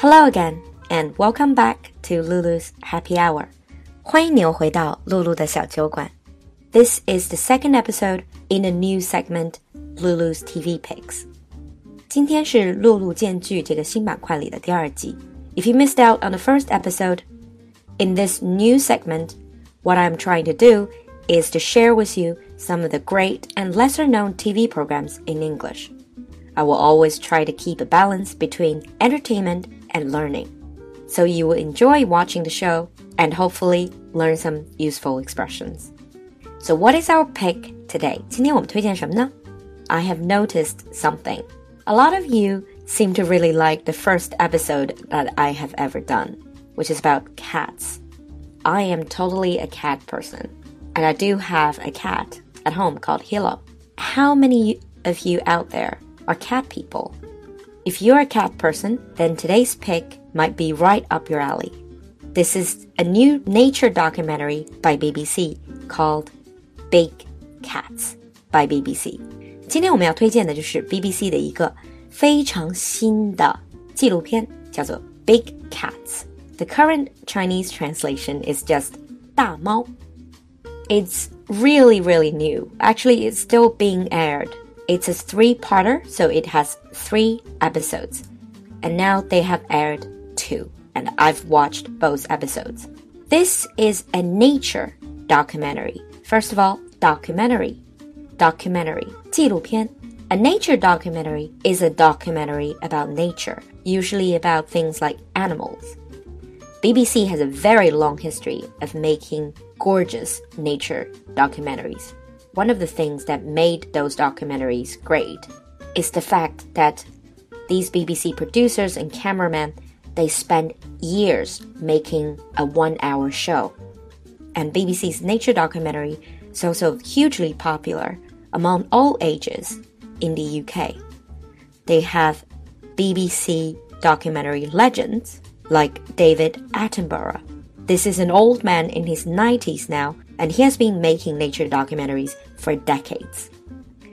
Hello again, and welcome back to Lulu's Happy Hour. 欢迎您回到露露的小酒馆。This is the second episode in a new segment, Lulu's TV Picks. 今天是璐璐荐剧这个新板块里的第二集。If you missed out on the first episode, in this new segment, what I'm trying to do is to share with you some of the great and lesser known TV programs in English. I will always try to keep a balance between entertainment and learning. So you will enjoy watching the show and hopefully learn some useful expressions. So what is our pick today? 今天我们推荐什么呢? I have noticed something. A lot of you seem to really like the first episode that I have ever done, which is about cats. I am totally a cat person, and I do have a cat at home called Hilo. How many of you out there are cat people? If you're a cat person, then today's pick might be right up your alley. This is a new nature documentary by BBC called Big Cats by BBC. 今天我们要推荐的就是 BBC 的一个非常新的纪录片，叫做 Big Cats。The current Chinese translation is just 大猫。It's really, really new. Actually, it's still being aired. It's a three-parter, so it has three episodes. And now they have aired two, and I've watched both episodes. This is a nature documentary. First of all, documentary. Documentary. 纪录片. A nature documentary is a documentary about nature, usually about things like animals. BBC has a very long history of making gorgeous nature documentaries. One of the things that made those documentaries great is the fact that these BBC producers and cameramen they spend years making a one hour show. And BBC's nature documentary is also hugely popular among all ages in the UK. They have BBC documentary legends like David Attenborough. This is an old man in his 90s now, and he has been making nature documentaries for decades.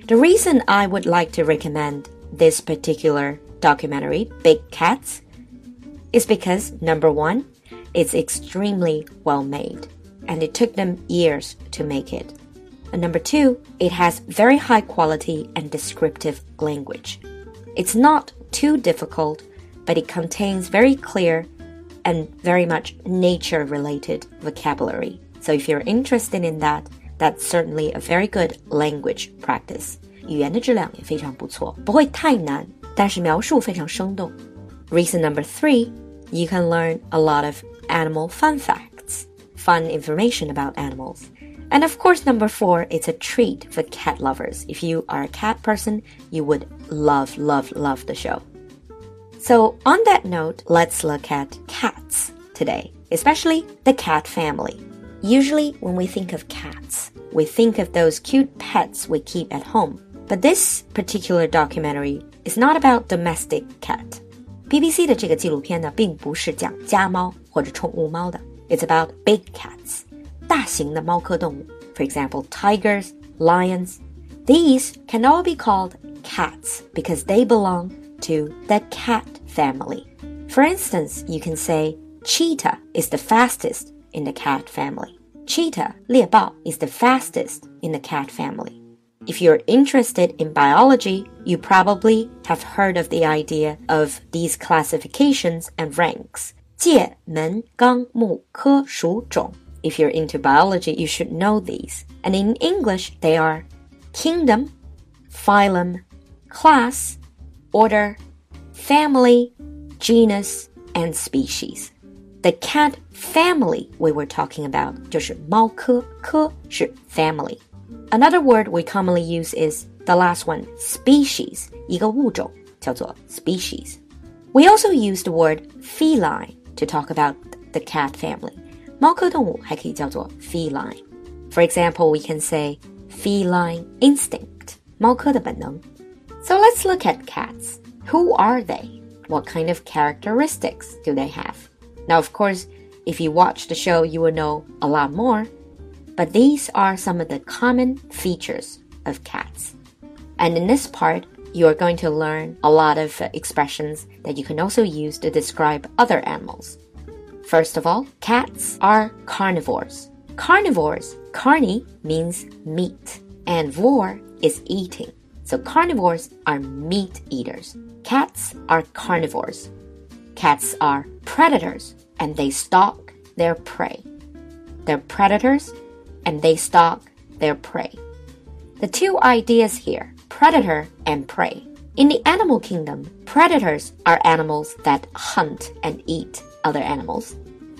The reason I would like to recommend this particular documentary, Big Cats, is because number one, it's extremely well made, and it took them years to make it. And number two, it has very high quality and descriptive language. It's not too difficult, but it contains very clear and very much nature related vocabulary. So if you're interested in that, that's certainly a very good language practice. 语言的质量也非常不错，不会太难，但是描述非常生动。Reason number three, you can learn a lot of animal fun facts, fun information about animals. And of course, number four, it's a treat for cat lovers. If you are a cat person, you would love, love, love the show. So, on that note, let's look at cats today, especially the cat family. Usually, when we think of cats, we think of those cute pets we keep at home. But this particular documentary is not about domestic cat. BBC 的这个纪录片呢，并不是讲家猫或者宠物猫的。It's about big cats，大型的猫科动物。For example, tigers, lions. These can all be called cats because they belong to the cat family. For instance, you can say cheetah is the fastest in the cat family. Cheetah, 猎豹, is the fastest in the cat family. If you're interested in biology, you probably have heard of the idea of these classifications and ranks. 界、门、纲、目、科、属、种. If you're into biology, you should know these. And in English, they are kingdom, phylum, class, order, family, genus, and species. The cat family we were talking about 就是猫科，科是 family. Another word we commonly use is the last one, species, 一个物种叫做 species. We also use the word feline to talk about the cat family. 猫科动物还可以叫做 feline. For example, we can say feline instinct, 猫科的本能. So let's look at cats. Who are they? What kind of characteristics do they have? Now, of course, if you watch the show, you will know a lot more, but these are some of the common features of cats. And in this part, you are going to learn a lot of expressions that you can also use to describe other animals. First of all, cats are carnivores. Carnivores, carni means meat, and vor is eating. So carnivores are meat eaters. Cats are carnivores. Cats are predators, and they stalk their prey. They're predators, and they stalk their prey. The two ideas here predator and prey. In the animal kingdom, predators are animals that hunt and eat other animals,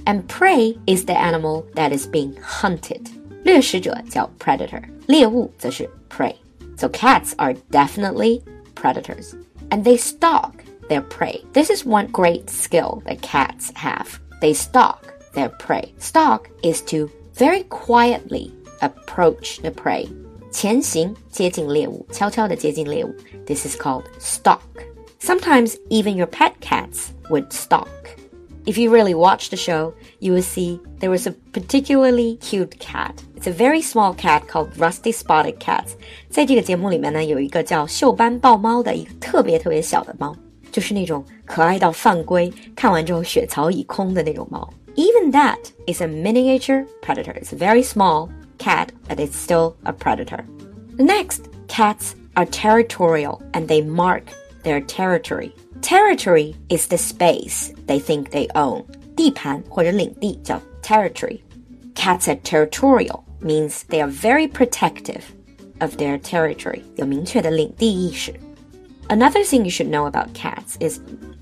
and prey is the animal that is being hunted. 掠食者叫 predator，猎物则是 prey. So cats are definitely predators, and they stalk their prey. This is one great skill that cats have. They stalk their prey. Stalk is to very quietly approach the prey 前行，接近猎物，悄悄地接近猎物。This is called stalk. Sometimes even your pet cats would stalk. If you really watch the show, you will see there was a particularly cute cat. It's a very small cat called Rusty Spotted Cat. 在这个节目里面呢，有一个叫锈斑豹猫的一个特别特别小的猫， 就是那种可爱到犯规，看完之后血槽已空的那种猫。Even that is a miniature predator. It's very small, cat, but it's still a predator. Next, cats are territorial and they mark their territory. Territory is the space they think they own. 地盘或者领地叫 territory. Cats are territorial means they are very protective of their territory. 有明确的领地意识. Another thing you should know about cats is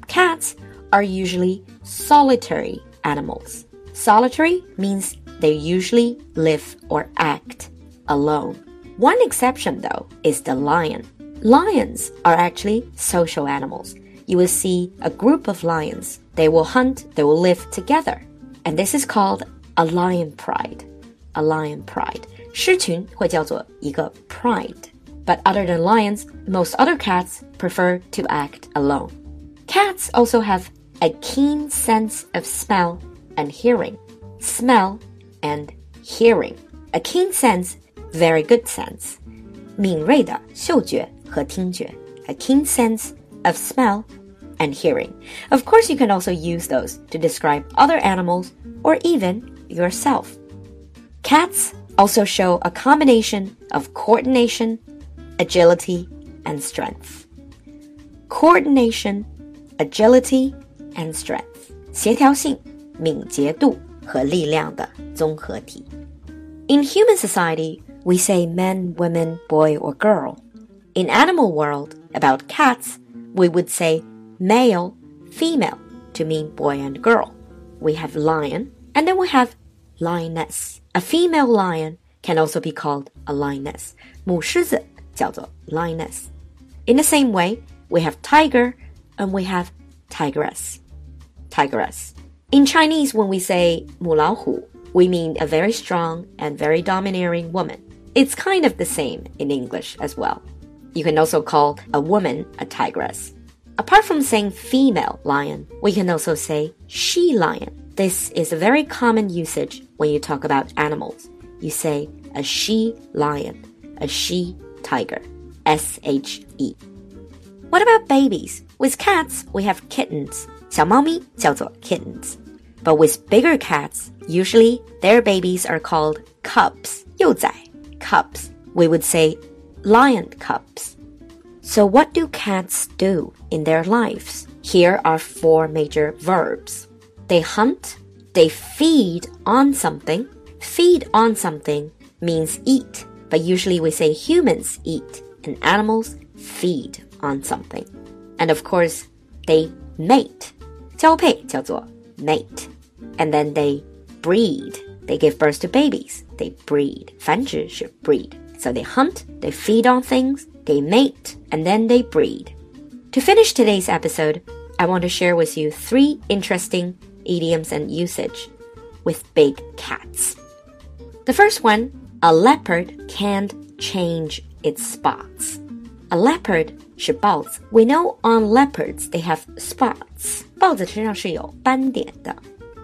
cats are usually solitary animals. Solitary means they usually live or act alone. One exception, though, is the lion. Lions are actually social animals. You will see a group of lions. They will hunt, they will live together. And this is called a lion pride. A lion pride. 狮群会叫做一个 pride. But other than lions, most other cats prefer to act alone. Cats also have a keen sense of smell and hearing. Smell and hearing. A keen sense, very good sense. 敏锐的嗅觉和听觉. A keen sense of smell and hearing. Of course, you can also use those to describe other animals or even yourself. Cats also show a combination of coordination, agility, and strength. Coordination, agility, and strength. 协调性、敏捷度和力量的综合体。In human society, we say man, woman, boy, or girl. In animal world, about cats, we would say male, female to mean boy and girl. We have lion, and then we have lioness. A female lion can also be called a lioness. 母狮子 叫做 lioness. In the same way, we have tiger and we have tigress. Tigress. In Chinese, when we say 母老虎, we mean a very strong and very domineering woman. It's kind of the same in English as well. You can also call a woman a tigress. Apart from saying female lion, we can also say she lion. This is a very common usage when you talk about animals. You say a she lion, a she tiger. S H E. What about babies? With cats, we have kittens. 小猫咪叫做 kittens. But with bigger cats, usually their babies are called cubs. 幼崽 cubs. We would say lion cubs. So what do cats do in their lives? Here are four major verbs. They hunt, they feed on something. Feed on something means eat, but usually we say humans eat and animals feed on something. And of course, they mate. 交配叫做 mate. And then they breed. They give birth to babies. They breed. 繁殖是 breed. So they hunt, they feed on things, they mate, and then they breed. To finish today's episode, I want to share with you three interesting idioms and usage with big cats. The first one, a leopard can't change its spots. A leopard 是豹子. We know on leopards they have spots. 豹子身上是有斑点的.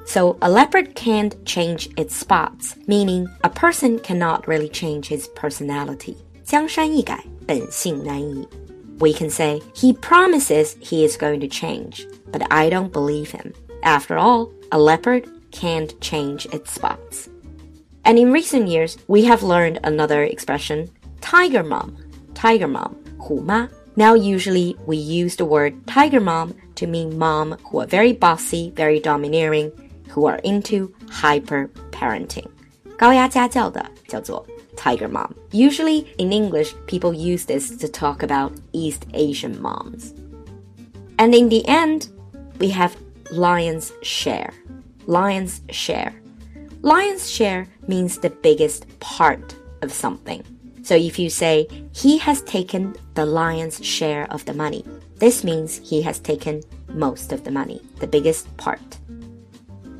So a leopard can't change its spots, meaning a person cannot really change his personality. 江山易改，本性难移. we can say, He promises he is going to change, but I don't believe him. After all, a leopard can't change its spots. And in recent years, we have learned another expression, tiger mom. Tiger mom, 虎妈. Now, usually we use the word tiger mom to mean mom who are very bossy, very domineering, who are into hyper parenting. 高压家教的叫做 tiger mom. Usually in English, people use this to talk about East Asian moms. And in the end, we have lion's share. Lion's share. Lion's share means the biggest part of something. So if you say, he has taken the lion's share of the money, this means he has taken most of the money, the biggest part.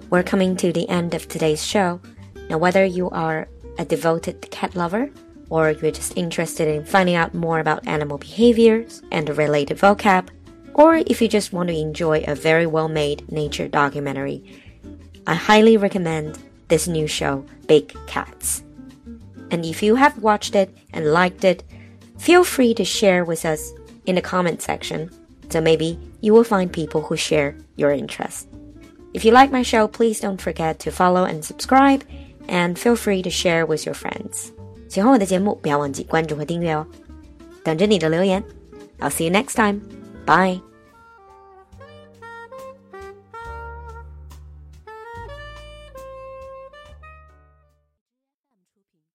We're coming to the end of today's show. Now, whether you are a devoted cat lover or you're just interested in finding out more about animal behaviors and the related vocab, or if you just want to enjoy a very well made nature documentary, I highly recommend this new show, Big Cats. And if you have watched it and liked it, feel free to share with us in the comment section so maybe you will find people who share your interest. If you like my show, please don't forget to follow and subscribe and feel free to share with your friends. 喜欢我的节目，不要忘记关注和订阅哦。等着你的留言。I'll see you next time. Bye.